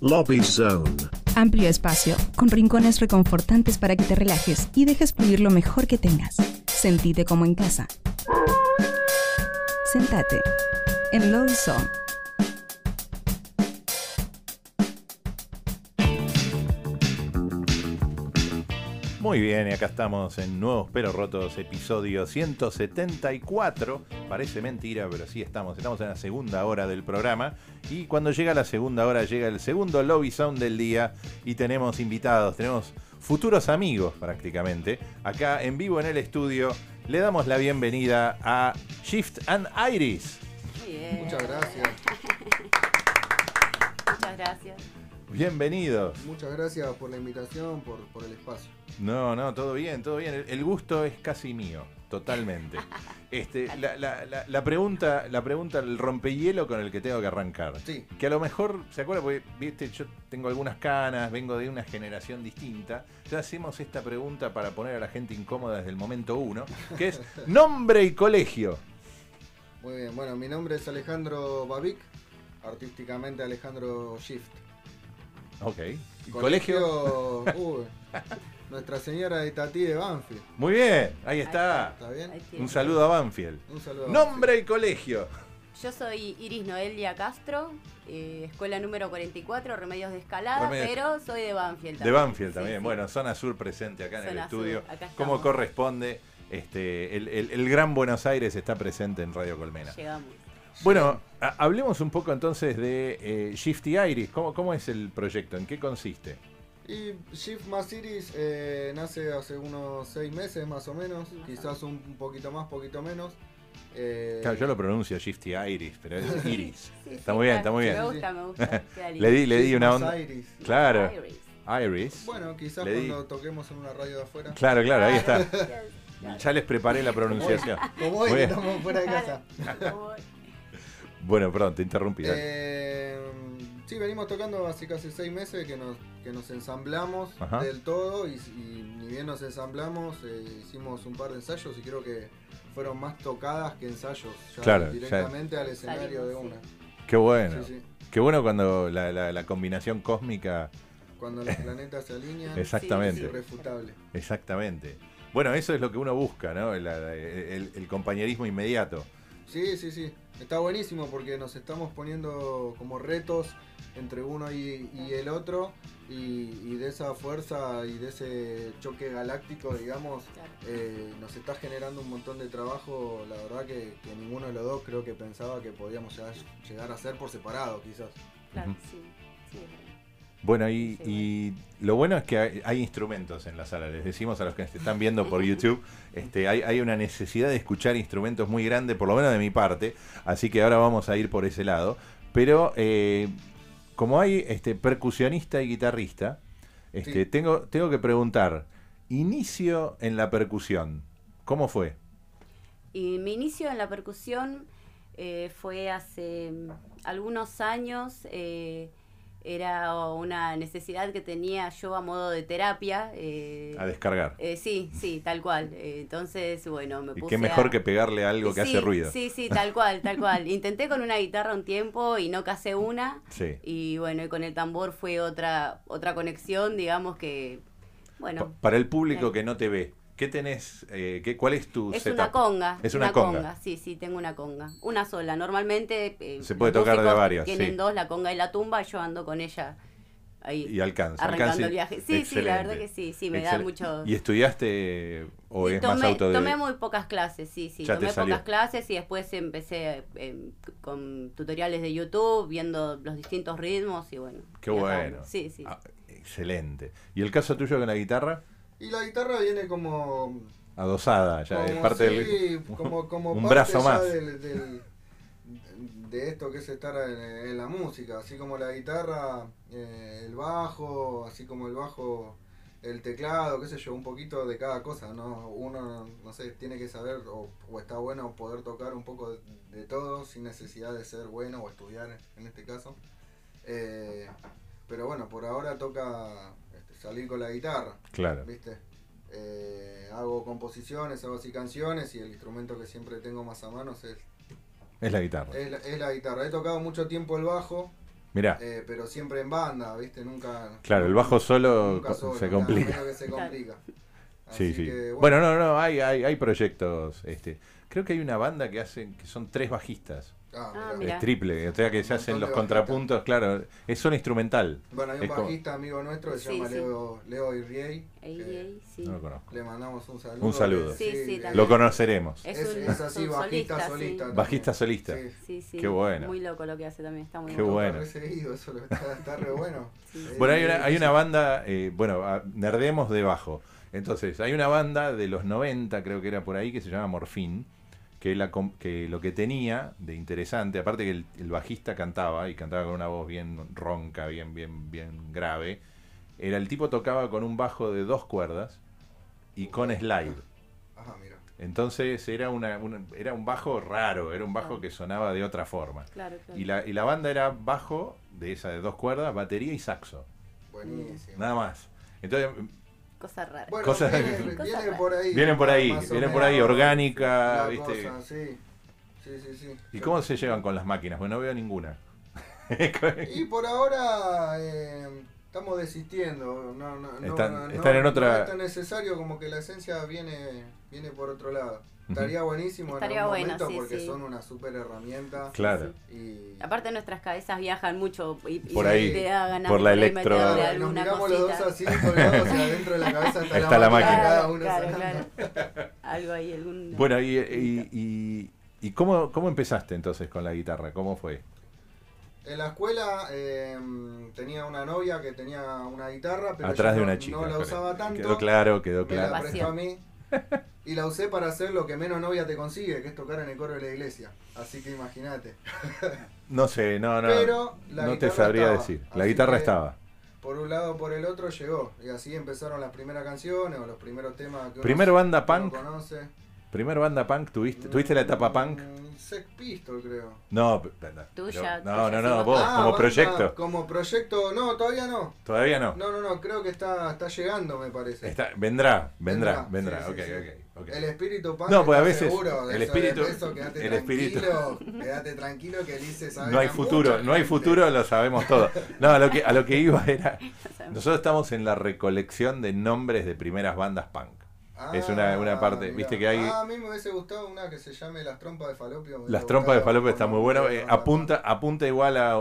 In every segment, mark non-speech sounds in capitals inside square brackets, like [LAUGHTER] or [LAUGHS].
Lobby Zone. Amplio espacio, con rincones reconfortantes para que te relajes y dejes fluir lo mejor que tengas. Sentite como en casa. Sentate en Lobby Zone. Muy bien, y acá estamos en Nuevos Pero Rotos, episodio 174. Parece mentira, pero sí estamos. Estamos en la segunda hora del programa. Y cuando llega la segunda hora, llega el segundo lobby sound del día. Y tenemos invitados, tenemos futuros amigos prácticamente. Acá en vivo en el estudio, le damos la bienvenida a Shift and Iris. Bien. Muchas gracias. Muchas gracias. Bienvenidos. Muchas gracias por la invitación, por, por el espacio. No, no, todo bien, todo bien. El, el gusto es casi mío, totalmente. [LAUGHS] Este, la, la- la- la pregunta, la pregunta, el rompehielo con el que tengo que arrancar. Sí. Que a lo mejor, ¿se acuerda? Porque, viste, yo tengo algunas canas, vengo de una generación distinta. Ya hacemos esta pregunta para poner a la gente incómoda desde el momento uno, que es [LAUGHS] nombre y colegio. Muy bien. Bueno, mi nombre es Alejandro Babic, artísticamente Alejandro Shift. Ok. ¿Y colegio? Uy, [LAUGHS] Nuestra Señora de Tati de Banfield. Muy bien, ahí está. ¿Está bien? Un saludo a Banfield. Un saludo. a Nombre y colegio. Yo soy Iris Noelia Castro, eh, escuela número 44, Remedios de Escalada, Remedios. pero soy de Banfield De también. Banfield Sí, también. sí. Bueno, zona sur presente acá en el estudio. Como corresponde, este, el, el- el Gran Buenos Aires está presente en Radio Colmena. Llegamos. Bueno, ha- hablemos un poco entonces de eh, Shifty Iris. ¿Cómo, ¿Cómo es el proyecto? ¿En qué consiste? Y Shift más Iris eh, nace hace unos seis meses más o menos, quizás un, un poquito más, poquito menos. Eh, Claro, yo lo pronuncio Shifty Iris, pero es [LAUGHS] Iris. Sí, Está sí, muy bien, claro. está muy bien. Me gusta, me gusta. [LAUGHS] Le di, le di una onda. Iris. Claro, Iris. Iris. Bueno, quizás Le di- cuando toquemos en una radio de afuera. Claro, claro, ahí está. Claro. [LAUGHS] Ya les preparé la pronunciación. Como hoy estamos fuera de casa. Bueno, perdón, te interrumpí. Eh, sí, venimos tocando hace casi seis meses que nos, que nos ensamblamos Ajá. del todo y, y ni bien nos ensamblamos, eh, hicimos un par de ensayos y creo que fueron más tocadas que ensayos, ya Claro, ya- directamente al escenario de una. Qué bueno. Sí, sí. Qué bueno cuando la, la- la combinación cósmica. Cuando los planetas se alinean, [LAUGHS] Exactamente. es irrefutable. Exactamente. Bueno, eso es lo que uno busca, ¿no? El, el- el compañerismo inmediato. Sí, sí, sí. Está buenísimo porque nos estamos poniendo como retos entre uno y, y el otro y, y de esa fuerza y de ese choque galáctico, digamos, Claro. eh, nos está generando un montón de trabajo. La verdad que, que ninguno de los dos creo que pensaba que podíamos llegar, llegar a ser por separado, quizás. Claro, Ujú. sí. Sí, verdad. Bueno, y, Sí, y lo bueno es que hay, hay instrumentos en la sala. Les decimos a los que nos están viendo por YouTube, este, hay, hay una necesidad de escuchar instrumentos muy grande, por lo menos de mi parte. Así que ahora vamos a ir por ese lado. Pero eh, como hay este, percusionista y guitarrista, este, Sí. tengo, tengo que preguntar, inicio en la percusión, ¿cómo fue? Y mi inicio en la percusión eh, fue hace mm, algunos años. eh, era una necesidad que tenía yo a modo de terapia. eh, A descargar. eh, sí, sí, tal cual. Entonces, bueno, me Y puse qué mejor a- que pegarle algo que Sí, hace ruido. Sí, sí, tal cual, tal cual. Intenté con una guitarra un tiempo y no casé una. Sí. Y bueno, y con el tambor fue otra, otra conexión, digamos que, bueno, Pa- Para el público que no te ve, ¿qué tenés? eh, qué, ¿Cuál es tu es setup? una conga. Es una conga. Sí, sí, tengo una conga. Una sola. Normalmente eh, Se puede tocar de varias, Tienen sí. dos, la conga y la tumba, yo ando con ella ahí Y alcanza. arrancando alcanza el viaje. Sí, sí, la verdad que sí, sí, me da mucho... ¿Y estudiaste o Sí, es tomé, más autodidacta? tomé muy pocas clases, sí, sí. Ya te tomé pocas clases y después empecé eh, con tutoriales de YouTube, viendo los distintos ritmos y bueno. Qué bueno. Sí, sí. Ah, excelente. ¿Y el caso tuyo con la guitarra? Y la guitarra viene como Adosada, ya es parte sí, del... como, como un parte brazo más. del- del- de esto que es estar en, en la música, así como la guitarra, eh, el bajo, así como el bajo, el teclado, qué sé yo, un poquito de cada cosa, ¿no? Uno, no sé, tiene que saber o, o está bueno poder tocar un poco de, de todo sin necesidad de ser bueno o estudiar en este caso. Eh, pero bueno, por ahora toca salir con la guitarra. Claro. ¿viste? Eh, hago composiciones, hago así canciones y el instrumento que siempre tengo más a mano es, Es la guitarra. es la, es la guitarra. He tocado mucho tiempo el bajo, Mirá. Eh, pero siempre en banda, ¿viste? Nunca. Claro, el bajo solo nunca co- solo, se complica. que se complica. Sí, Así sí. que, bueno, no, no, hay, hay, hay proyectos. Este, creo que hay una banda que hacen que son tres bajistas. Ah, Ah, mirá. Es triple, o sea que se Un hacen los contrapuntos, claro, es solo instrumental. Bueno, hay un Es como- bajista amigo nuestro que se Sí, llama sí. Leo, Leo Irriey. Sí. No lo conozco. Le mandamos un saludo. Un saludo. que. Lo conoceremos. Es, un- es así, un bajista solista, solista. sí. también. Bajista solista. Sí. Sí, sí. Qué bueno. Muy loco lo que hace también, está muy Qué bueno. bueno. Está re seguido, eso lo- está, está re bueno. [LAUGHS] Sí. Bueno, hay una, hay una banda, eh, bueno, nerdemos de bajo. Entonces, hay una banda de los 90, creo que era por ahí, que se llama Morfín, que, la, com- que lo que tenía de interesante, aparte que el, el bajista cantaba, y cantaba con una voz bien ronca, bien, bien, bien grave, era el tipo tocaba con un bajo de dos cuerdas y con slide. Ajá, mira. Entonces era, una, una- era un bajo raro, era un bajo que sonaba de otra forma. Claro, claro. Y la, y la banda era bajo, de esa de dos cuerdas, batería y saxo. Buenísimo. Nada más. Entonces, Bueno, Cosas- viene, Cosas viene raras. por ahí. Vienen por ahí, vienen por ahí, orgánica, la ¿viste? cosa, sí. Sí, sí, sí. ¿y cómo se llevan con las máquinas? Bueno, no veo ninguna. [LAUGHS] Y por ahora eh, estamos desistiendo. No, no, no, Están- no- están en no otra- es tan necesario como que la esencia viene, viene por otro lado. Estaría buenísimo Estaría en algún bueno, momento sí, porque sí. son una super herramienta. Claro. Y, Aparte nuestras cabezas viajan mucho y, y Por ahí, te da ganas por la electro- Claro, nos miramos los cosita. dos así colgados y adentro de la cabeza está, Está la máquina. cada Claro, uno claro, claro. Algo ahí, algún... Bueno, y, y, y- y cómo, cómo empezaste entonces con la guitarra? ¿Cómo fue? En la escuela eh, tenía una novia que tenía una guitarra, pero Atrás yo de no- una chica. no la usaba tanto. Quedó claro, quedó Me la claro. prestó a mí. Y la usé para hacer lo que menos novia te consigue, que es tocar en el coro de la iglesia. Así que imagínate. [LAUGHS] No sé, no, no. Pero la no te sabría estaba, decir. La guitarra estaba. Por un lado por el otro llegó. Y así empezaron las primeras canciones o los primeros temas que uno- ¿Primer banda uno punk? conoce. ¿Primer banda punk tuviste? ¿Tuviste la etapa punk? Mm, Sex Pistol, creo. No, Tuya, no, no, no, vos. Ah, como banda, proyecto. Como proyecto, no, todavía no. Todavía no. No, no, no, creo que está, está llegando, me parece. Está, vendrá, vendrá, vendrá. sí, sí, ok, sí. ok, ok. El espíritu punk No, pues a veces seguro de el espíritu- el espíritu- tranquilo, quédate tranquilo que dice No hay futuro, no hay futuro, lo sabemos todo. No, a lo que, a lo que iba era. [LAUGHS] Nosotros estamos en la recolección de nombres de primeras bandas punk. Es una- una parte, mirá. viste que hay- Ah, a mí me hubiese gustado una que se llame Las trompas de falopio. Las trompas de falopio está muy bueno. eh, apunta, apunta igual a, a-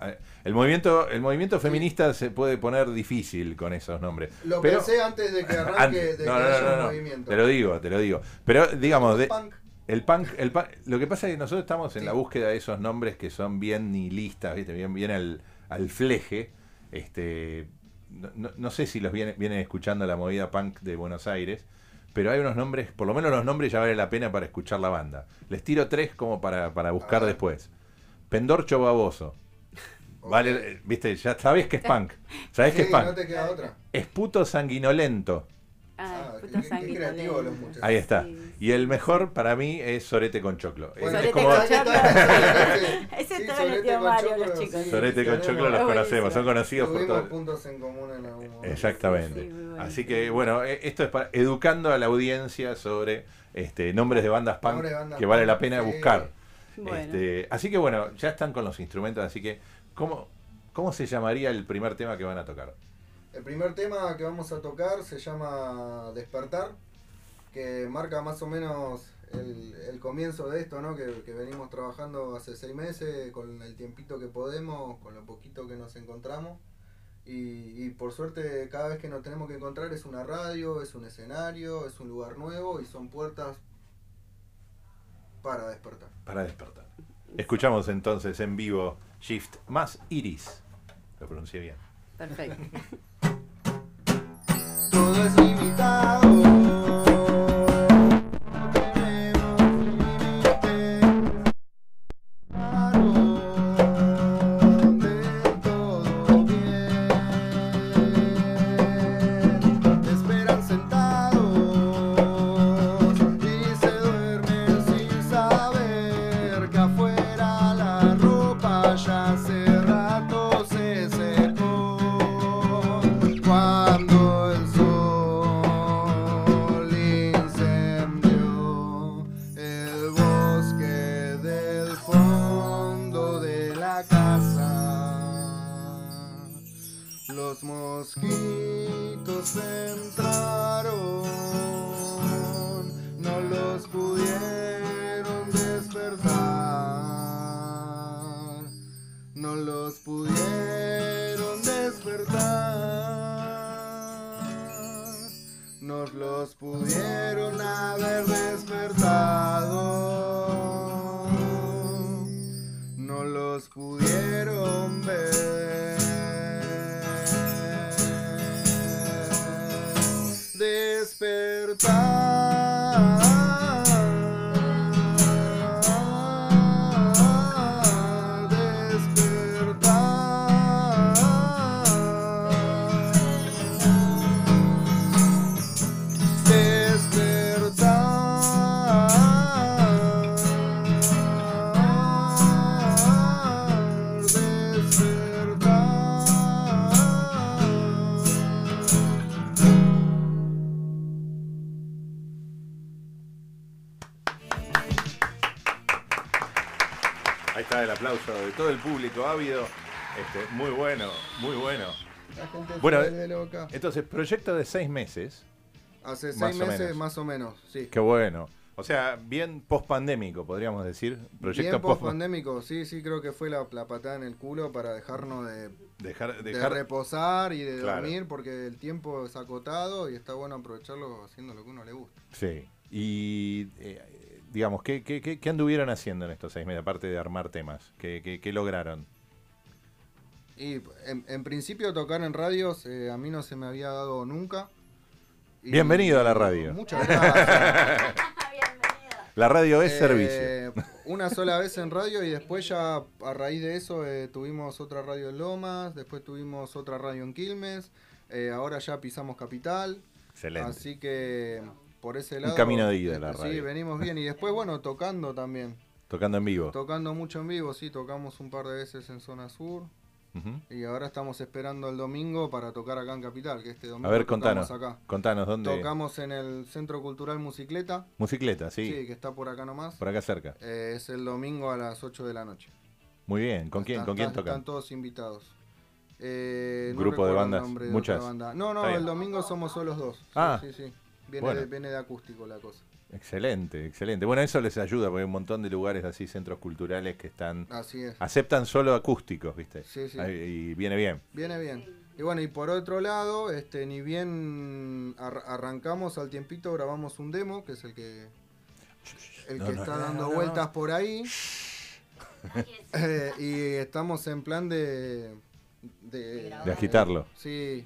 a- el movimiento, el movimiento feminista se puede poner difícil con esos nombres. Lo Pero- pensé antes de que [LAUGHS] arranque, de no, que no, haya no, un no, movimiento. Te lo digo, te lo digo. Pero digamos, de, Punk, el punk, el punk- lo que pasa es que nosotros estamos en Sí. la búsqueda de esos nombres que son bien nihilistas, ¿viste? bien, bien al, al fleje. Este, no, no- no sé si los viene- vienen escuchando la movida punk de Buenos Aires, pero hay unos nombres, por lo menos los nombres ya vale la pena para escuchar la banda. Les tiro tres como para, para buscar ver. después. Pendorcho Baboso. Vale, eh, viste, ya sabés que es punk. Sabés que es punk. no te queda otra. Esputo sanguinolento. Ah, Ah, puto qué- qué sanguinolento. creativos los muchachos. Ahí está. Sí, Y el mejor para mí es Sorete con Choclo. Es- Bueno, es Sorete como- con Choclo. [LAUGHS] Ese sí, Mario, los sí, chicos. Sorete con tenemos- Choclo los Es conocemos, son conocidos por Tuvimos todo. puntos en común en algún momento. Exactamente. Sí, muy bueno. Así que bueno, eh, esto es para educando a la audiencia sobre este nombres de bandas punk Nombres de bandas que vale punk, la pena sí. buscar. Bueno. Este, así que bueno, ya están con los instrumentos, así que ¿cómo, ¿cómo se llamaría el primer tema que van a tocar? El primer tema que vamos a tocar se llama Despertar, que marca más o menos el, el comienzo de esto, ¿no? Que, que venimos trabajando hace seis meses, con el tiempito que podemos, con lo poquito que nos encontramos. Y, y por suerte cada vez que nos tenemos que encontrar es una radio, es un escenario, es un lugar nuevo y son puertas para despertar. Para despertar. Escuchamos entonces en vivo Shift más Iris. Lo pronuncié bien. Perfecto. [LAUGHS] proyecto de seis meses. Hace más seis o meses menos. más o menos, sí. Qué bueno. O sea, bien post-pandémico, podríamos decir. Proyecto Bien post post-pandémico, sí, sí, creo que fue la, la patada en el culo para dejarnos de, Dejar, de dejar, reposar y de Claro. dormir porque el tiempo es acotado y está bueno aprovecharlo haciendo lo que uno le gusta. Sí. Y, eh, digamos, ¿qué, qué, qué, qué anduvieron haciendo en estos seis meses, aparte de armar temas? ¿Qué, qué, qué lograron? Y en, en principio tocar en radios eh, a mí no se me había dado nunca. Y- Bienvenido a la radio. Muchas gracias. [LAUGHS] La radio es Eh, servicio. Una sola vez en radio y después ya a raíz de eso eh, tuvimos otra radio en Lomas, después tuvimos otra radio en Quilmes, eh, ahora ya pisamos Capital, Excelente. así que por ese lado... camino de ida eh, la Sí, radio. venimos bien y después bueno, tocando también, Tocando en vivo. tocando mucho en vivo, sí, tocamos un par de veces en Zona Sur Y ahora estamos esperando el domingo para tocar acá en Capital, que este domingo A ver, tocamos contanos. acá. Contanos, ¿dónde? Tocamos en el Centro Cultural Mucicleta, Musicleta, sí, sí, que está por acá nomás. por acá cerca. Eh, es el domingo a las 8 de la noche. Muy bien. ¿Con quién, Están- ¿con quién están- tocan? Están todos invitados. Eh, no Grupo de bandas, de muchas. banda. No, no, el domingo somos solos dos. Sí, Ah. sí, sí. Viene, Bueno. de, viene de acústico la cosa. Excelente, excelente. Bueno, eso les ayuda porque hay un montón de lugares así, centros culturales que están Así es. aceptan solo acústicos, ¿viste? Sí, sí. Y viene bien. Viene bien. Y bueno, y por otro lado, este, ni bien ar- arrancamos al tiempito, grabamos un demo, que es el que el No, que no, está no, dando vueltas por ahí. [LAUGHS] Eh, y estamos en plan de de, De agitarlo. Sí,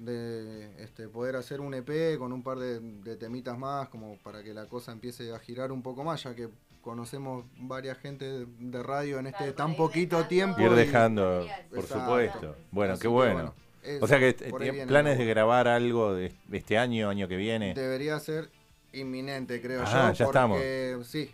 de este, poder hacer un EP con un par de, de temitas más, como para que la cosa empiece a girar un poco más, ya que conocemos varias gente de, radio en este Claro, tan poquito dejando. tiempo. Ir y- dejando, por Exacto. supuesto. Bueno, Así qué que, bueno. O sea que por ahí tiene viene, planes de grabar algo de este año, año que viene. Debería ser inminente, creo Ah, yo. ya estamos. porque, Sí,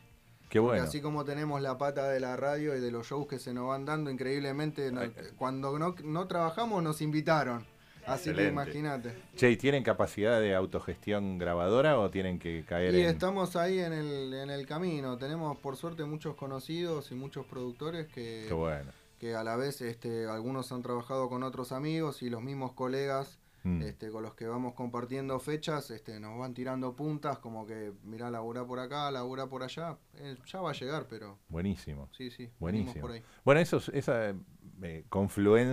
Qué bueno. así como tenemos la pata de la radio y de los shows que se nos van dando increíblemente, no- cuando no, no trabajamos nos invitaron. Así que imagínate. Che, ¿y tienen capacidad de autogestión grabadora o tienen que caer Y en...? estamos ahí en el, en el camino. Tenemos por suerte muchos conocidos y muchos productores que, Qué bueno. que a la vez este, algunos han trabajado con otros amigos y los mismos colegas Mm. este, con los que vamos compartiendo fechas este, nos van tirando puntas como que mirá, labura por acá, labura por allá. Eh, ya va a llegar, pero Buenísimo. sí, sí. Buenísimo. Por ahí. Bueno, eso, es- esa eh,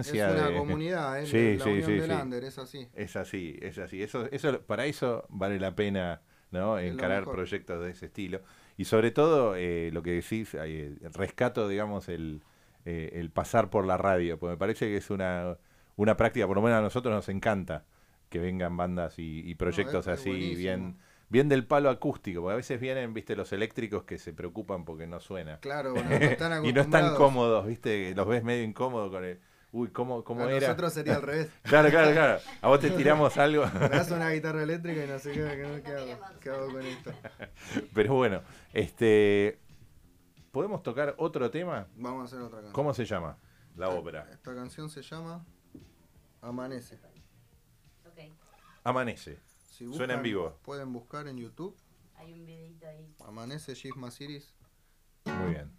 Es confluencia una de... comunidad, ¿eh? Sí, la sí, unión sí, del sí. Under, es así. Es así, es así. Eso, eso, para eso vale la pena ¿no? Es encarar proyectos de ese estilo. Y sobre todo, eh, lo que decís, eh, rescato, digamos, el, eh, el pasar por la radio, porque me parece que es una, una práctica, por lo menos a nosotros nos encanta que vengan bandas y, y proyectos es- es así, bien bien del palo acústico, porque a veces vienen, viste, los eléctricos que se preocupan porque no suena. Claro, bueno, [LAUGHS] no están y no están cómodos, viste, los ves medio incómodos con el... Uy, ¿cómo, cómo A era? nosotros sería al [LAUGHS] revés. Claro, claro, claro. A vos te tiramos [LAUGHS] algo. Me das una guitarra eléctrica y no sé qué, qué- qué hago, qué hago con esto. Pero bueno, este. ¿Podemos tocar otro tema? Vamos a hacer otra canción. ¿Cómo se llama? La ópera. Esta canción se llama Amanece. Ok, Amanece. Si Suena en vivo. Pueden buscar en YouTube hay un videito ahí. Amanece Gisma Siris. Muy bien.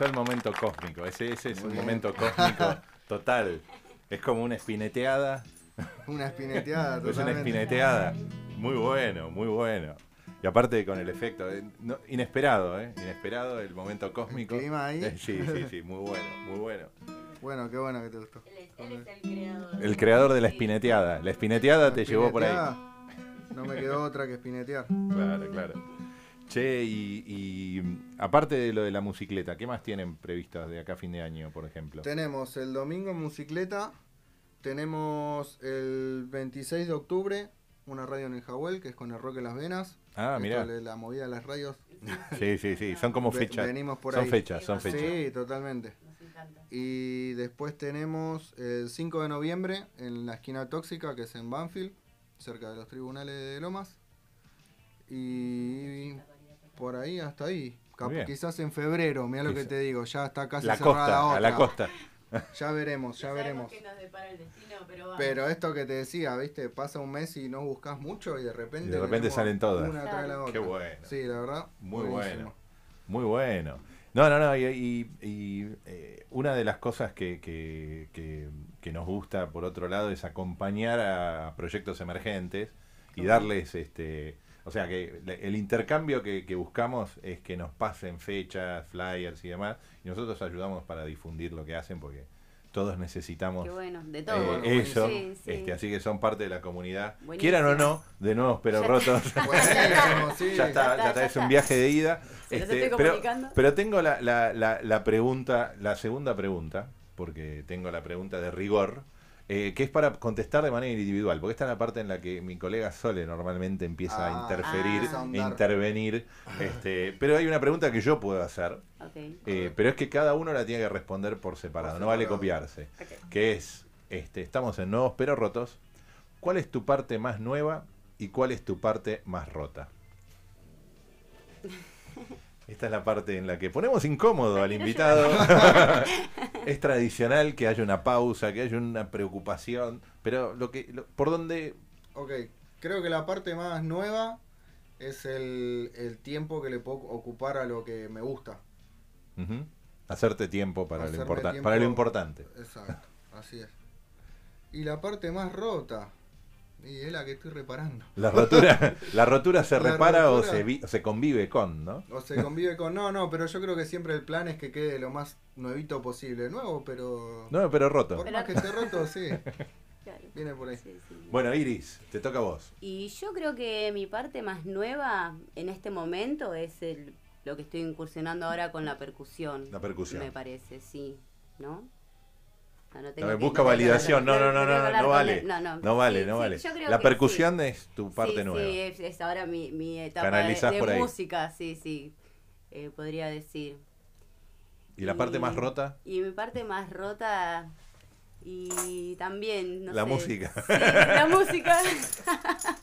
Gustó el momento cósmico. Ese, ese es un momento cósmico total. Es como una espineteada. Una espineteada, Es una totalmente. espineteada. Muy bueno, muy bueno. Y aparte con el efecto, eh, no- inesperado, ¿eh? Inesperado el momento cósmico. El clima ahí. Eh, sí, sí, sí, [LAUGHS] muy bueno, muy bueno. Bueno, qué bueno que te gustó. Él es, él es el creador. El creador de la espineteada. La espineteada te llevó por ahí. Espineteada, No me quedó otra que espinetear. Claro, claro. Che, y, y, aparte de lo de la mucicleta, ¿qué más tienen previstas de acá a fin de año, por ejemplo? Tenemos el domingo en Mucicleta, tenemos el 26 de octubre una radio en el Jahuel, que es con el rock en las venas. Ah, de La movida de las radios. [LAUGHS] Sí, sí, sí, son como fechas. venimos por son ahí. fechas, son fechas. Sí, totalmente. Nos encanta. Y después tenemos el 5 de noviembre en la esquina tóxica, que es en Banfield, cerca de los tribunales de Lomas. Y por ahí hasta ahí. Cap- Muy bien. Quizás en febrero, mira lo que te digo, ya está casi La cerrada costa, otra. a la costa. [LAUGHS] Ya veremos, ya veremos. sabemos qué nos depara el destino, pero vamos. Pero esto que te decía, viste, pasa un mes y no buscas mucho y de repente. Y de repente salen todas. Una tras la otra. Qué bueno. Sí, la verdad. Muy buenísimo. bueno. Muy bueno. No, no, no. Y, y- y, eh, una de las cosas que, que- que- que nos gusta, por otro lado, es acompañar a proyectos emergentes y darles, este, o sea, que el intercambio que, que buscamos es que nos pasen fechas, flyers y demás, y nosotros ayudamos para difundir lo que hacen porque todos necesitamos Qué bueno, de eh, todo. eso, Sí, sí. Este, así que son parte de la comunidad. Buenísimo. Quieran o no, de nuevos pero Ya- rotos. [LAUGHS] Sí. [LAUGHS] ya está, ya está, es un viaje de ida. Este, estoy pero, comunicando. pero tengo la, la, la, la pregunta, la segunda pregunta, porque tengo la pregunta de rigor, eh, que es para contestar de manera individual, porque esta es la parte en la que mi colega Sole normalmente empieza a Ah, interferir, a intervenir. Este, pero hay una pregunta que yo puedo hacer, Ok. eh, pero es que cada uno la tiene que responder por separado, Por no vale copiarse. Ok. Que es, este, estamos en Nuevos Pero Rotos, ¿cuál es tu parte más nueva y cuál es tu parte más rota? [LAUGHS] Esta es la parte en la que ponemos incómodo al invitado. [LAUGHS] es tradicional que haya una pausa, que haya una preocupación, pero lo que, lo- por donde, Ok, Creo que la parte más nueva es el, el tiempo que le puedo ocupar a lo que me gusta. Hacerte tiempo para, lo, tiempo- para lo importante. Exacto, así es. Y la parte más rota, y es la que estoy reparando. La rotura, [LAUGHS] la rotura se La repara o se, vi- o se convive con, ¿no? O se convive con. No, no, pero yo creo que siempre el plan es que quede lo más nuevito posible. Nuevo, pero. No, pero roto. Por más que esté roto, sí. [LAUGHS] Claro. Viene por ahí. Sí, sí. Bueno, Iris, te toca a vos. Y yo creo que mi parte más nueva en este momento es el, lo que estoy incursionando ahora con la percusión. La percusión. Me parece, sí. ¿no? No, no No, busca validación. No, no, no, no, no vale. No, vale, no vale. La percusión es tu parte nueva. Sí, es, ahora mi, mi etapa de, música, sí, sí. eh, podría decir. ¿Y la parte más rota? Y mi parte más rota. Y también, no La sé. música. Sí, la música. [LAUGHS]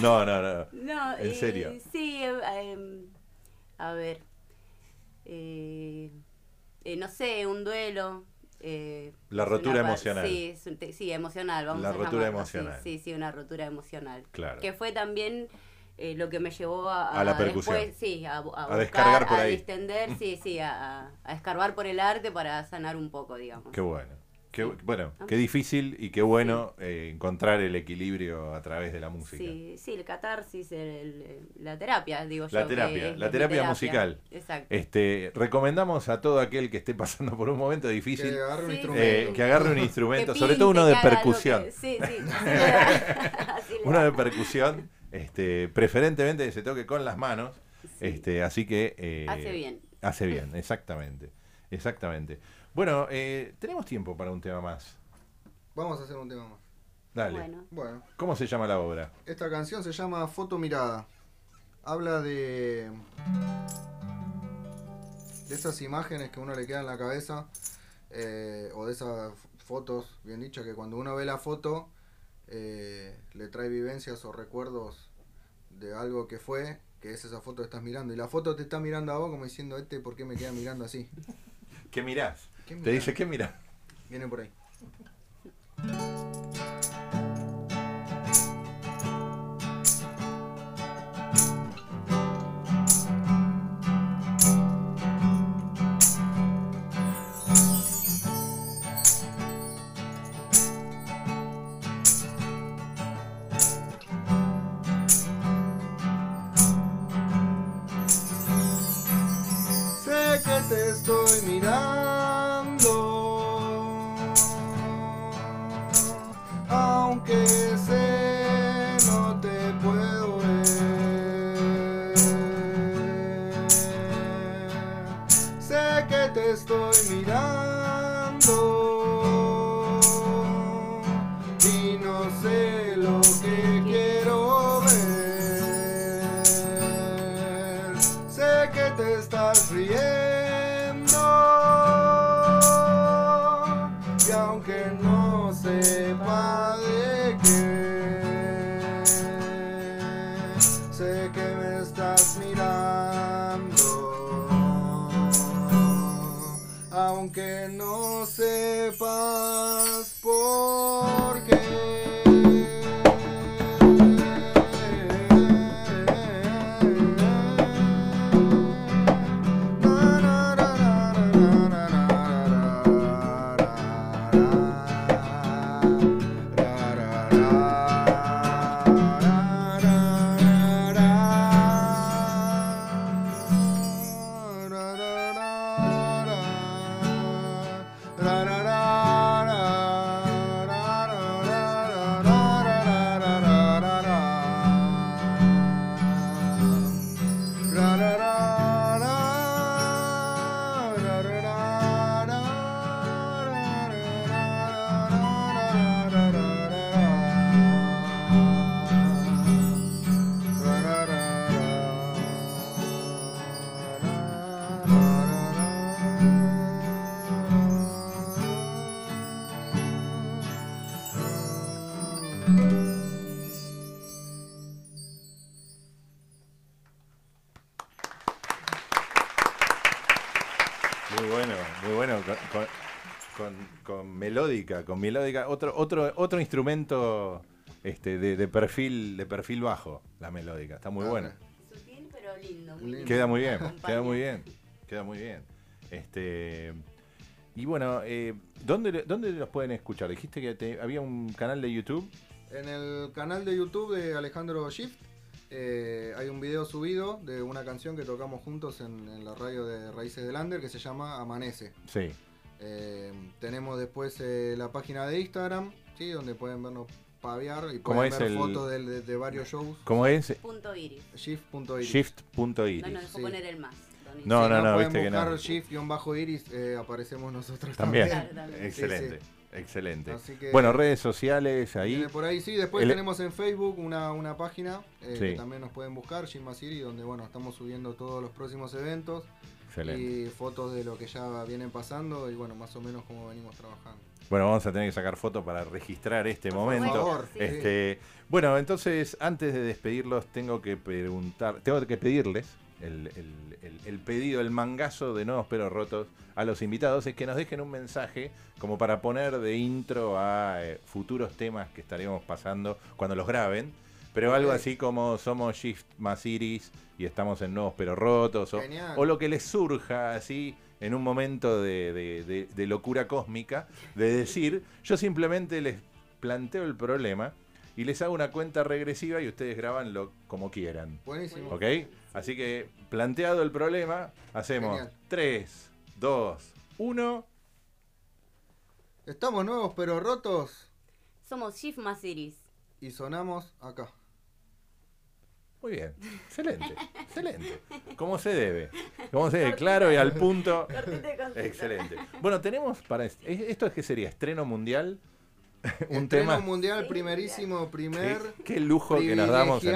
No, no, no. No, ¿En eh, serio? Sí, eh, a ver. eh, eh, no sé, un duelo. Eh, La rotura una emocional. Sí, sí, emocional, vamos La a rotura llamarlo emocional. Sí, sí, una rotura emocional. Claro. Que fue también eh, lo que me llevó a, A la percusión. después, sí, a, a buscar, descargar por a ahí. distender, sí, sí, a, a- a escarbar por el arte para sanar un poco, digamos. Qué bueno. Qué, Sí. bueno, Ah. qué difícil y qué bueno eh, encontrar el equilibrio a través de la música. Sí, sí, el catarsis, el- el- la terapia, digo La yo. que terapia, la mi terapia musical. Exacto. Este, recomendamos a todo aquel que esté pasando por un momento difícil Que agarre un Sí, instrumento. eh, que agarre un instrumento, Que sobre pinte, todo uno de percusión. que- [LAUGHS] Sí, sí. [LAUGHS] Uno de percusión, este, preferentemente que se toque con las manos. Sí. Este, así que eh, Hace bien. Hace bien, exactamente. Exactamente. Bueno, eh, tenemos tiempo para un tema más. Vamos a hacer un tema más. Dale. Bueno, Bueno, ¿Cómo se llama la obra? esta canción se llama Foto Mirada. Habla de. de esas imágenes que uno le queda en la cabeza. eh, o de esas fotos, bien dicho, que cuando uno ve la foto. eh, le trae vivencias o recuerdos de algo que fue, que es esa foto que estás mirando. Y la foto te está mirando a vos como diciendo, este, ¿por qué me queda mirando así? [LAUGHS] ¿Qué mirás? ¿Qué Te dice, ¿qué mirás? Viene por ahí. Melódica, con melódica. Otro, otro, otro instrumento este, de, de perfil, de perfil bajo, la melódica. Está muy Ah, buena. Sutil pero lindo. Lindo. Queda muy bien, queda muy bien, queda muy bien. Este y bueno, eh, ¿dónde, ¿dónde los pueden escuchar? Dijiste que te- había un canal de YouTube. En el canal de YouTube de Alejandro Shift eh, hay un video subido de una canción que tocamos juntos en, en la radio de Raíces del Under que se llama Amanece. Sí. Eh, tenemos después eh, la página de Instagram, ¿sí? donde pueden vernos paviar y ¿Cómo pueden es ver el- fotos de, de- de varios shows. ¿Cómo es? Punto iris. Shift.iris. Shift.iris. No nos dejó Sí. poner el más. No, no, no, pueden viste que no. buscar Shift-iris, eh, aparecemos nosotros [LAUGHS] También. también. Claro, también. Excelente, Sí, excelente. Así que- Bueno, redes sociales ahí. Por ahí, sí. Después El- tenemos en Facebook una, una página eh, Sí. que también nos pueden buscar, Jimma City, donde bueno, estamos subiendo todos los próximos eventos Excelente. y fotos de lo que ya vienen pasando y bueno, más o menos cómo venimos trabajando. Bueno, vamos a tener que sacar fotos para registrar este Por momento. Por favor, Sí. Este, bueno, entonces, antes de despedirlos, tengo que preguntar, tengo que pedirles el, el- el- el pedido, el mangazo de nuevos pero rotos a los invitados, es que nos dejen un mensaje como para poner de intro a eh, futuros temas que estaremos pasando cuando los graben. Pero algo así como somos Shift más Iris y estamos en nuevos pero rotos. O, Genial. o lo que les surja así en un momento de, de- de- de locura cósmica, de decir, yo simplemente les planteo el problema y les hago una cuenta regresiva y ustedes grabanlo como quieran. Buenísimo. ¿Ok? Así que planteado el problema, hacemos Genial. 3, 2, 1. Estamos nuevos pero rotos Somos Shift más iris. y sonamos acá. Muy bien, excelente, excelente. Como se debe, como se debe, claro y al punto. Excelente. Bueno, tenemos para est- ¿esto es que sería estreno mundial? Un Estreno tema. mundial, primerísimo, primer. Qué, qué lujo que nos damos. ¿no?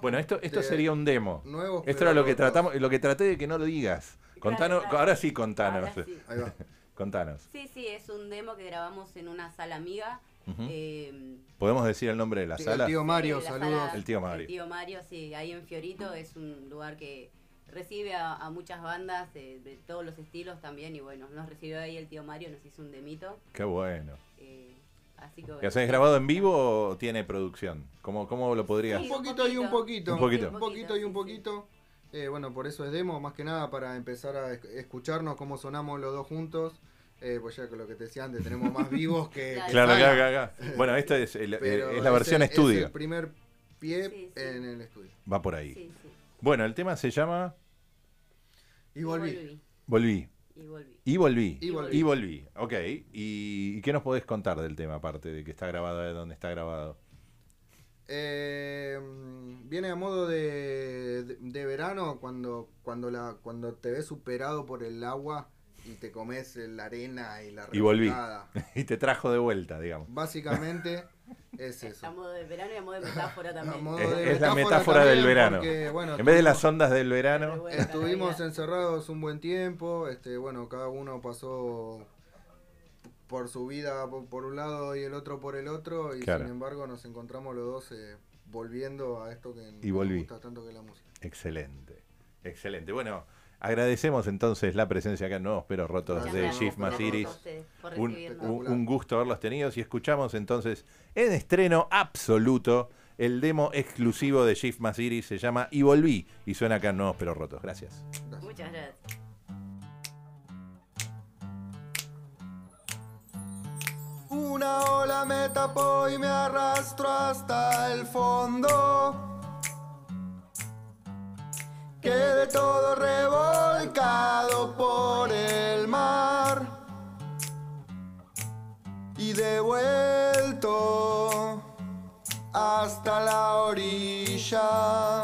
Bueno, esto, esto sería un demo. nuevos Esto era lo que tratamos, lo que traté de que no lo digas. Contanos, Claro, claro. ahora sí contanos. Ahora sí. Ahí va. [LAUGHS] Contanos. Sí, sí, es un demo que grabamos en una sala amiga. Ujú. eh, ¿Podemos decir el nombre de la Sí, sala? El tío Mario, Sí, saludos. sala- El tío Mario. El tío Mario, sí, ahí en Fiorito es un lugar que recibe a, a muchas bandas de, de todos los estilos también y bueno, nos recibió ahí el tío Mario, nos hizo un demito. Qué bueno. eh, así que ¿Y bueno. hacés grabado en vivo o tiene producción? ¿Cómo, cómo lo podrías? Un Sí, poquito y un poquito. Un poquito. Un poquito y un sí, poquito. Eh, bueno, por eso es demo, más que nada para empezar a esc- escucharnos cómo sonamos los dos juntos. Eh, pues ya con lo que te decía antes, tenemos más vivos que. [LAUGHS] que Claro, claro, claro, claro. [LAUGHS] Bueno, esta es, el- Pero es la versión el- estudio. Es el primer pie Sí, sí. en el estudio. Va por ahí. Sí, sí. Bueno, el tema se llama Y volví. Volví. Y volví. Y volví. Y volví. Y volví. Ok. ¿Y, y qué nos podés contar del tema, aparte de que está grabado de donde está grabado? Eh, viene a modo de, de, de verano cuando, cuando, la, cuando te ves superado por el agua y te comes la arena y la Y volví. [LAUGHS] y te trajo de vuelta, digamos. Básicamente [LAUGHS] es eso. A modo de verano y a modo de metáfora [LAUGHS] A también. modo Es, la metáfora también, del verano. porque, bueno, en vez de las ondas del verano, Estuvimos encerrados un buen tiempo, este, bueno, cada uno pasó por su vida por, un lado y el otro por el otro, y Claro. sin embargo nos encontramos los dos eh, volviendo a esto que Y volví. nos gusta tanto que la música. excelente. Excelente. Bueno, agradecemos entonces la presencia acá en Nuevos Pero Rotos de Shift Pero más Rotos. Iris. A ustedes por Un, recibirnos. un- un gusto haberlos tenido y escuchamos entonces en estreno absoluto el demo exclusivo de Shift más Iris, se llama Y Volví y suena acá en Nuevos Pero Rotos. Gracias. Gracias. Muchas gracias. Una ola me tapó y me arrastró hasta el fondo. Quedé todo revolcado por el mar y devuelto hasta la orilla.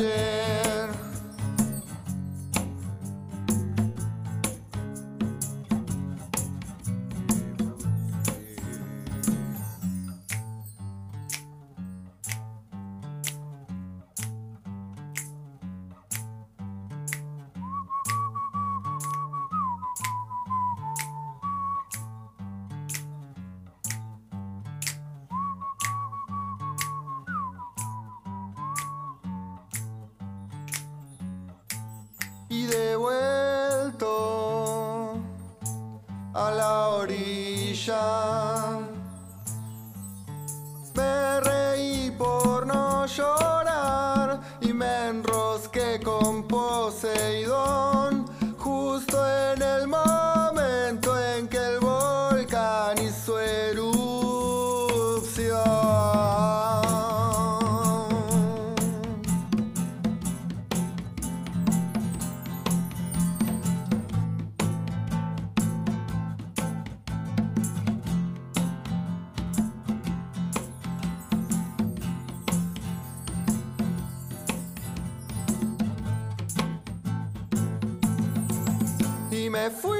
Yeah. É, fui!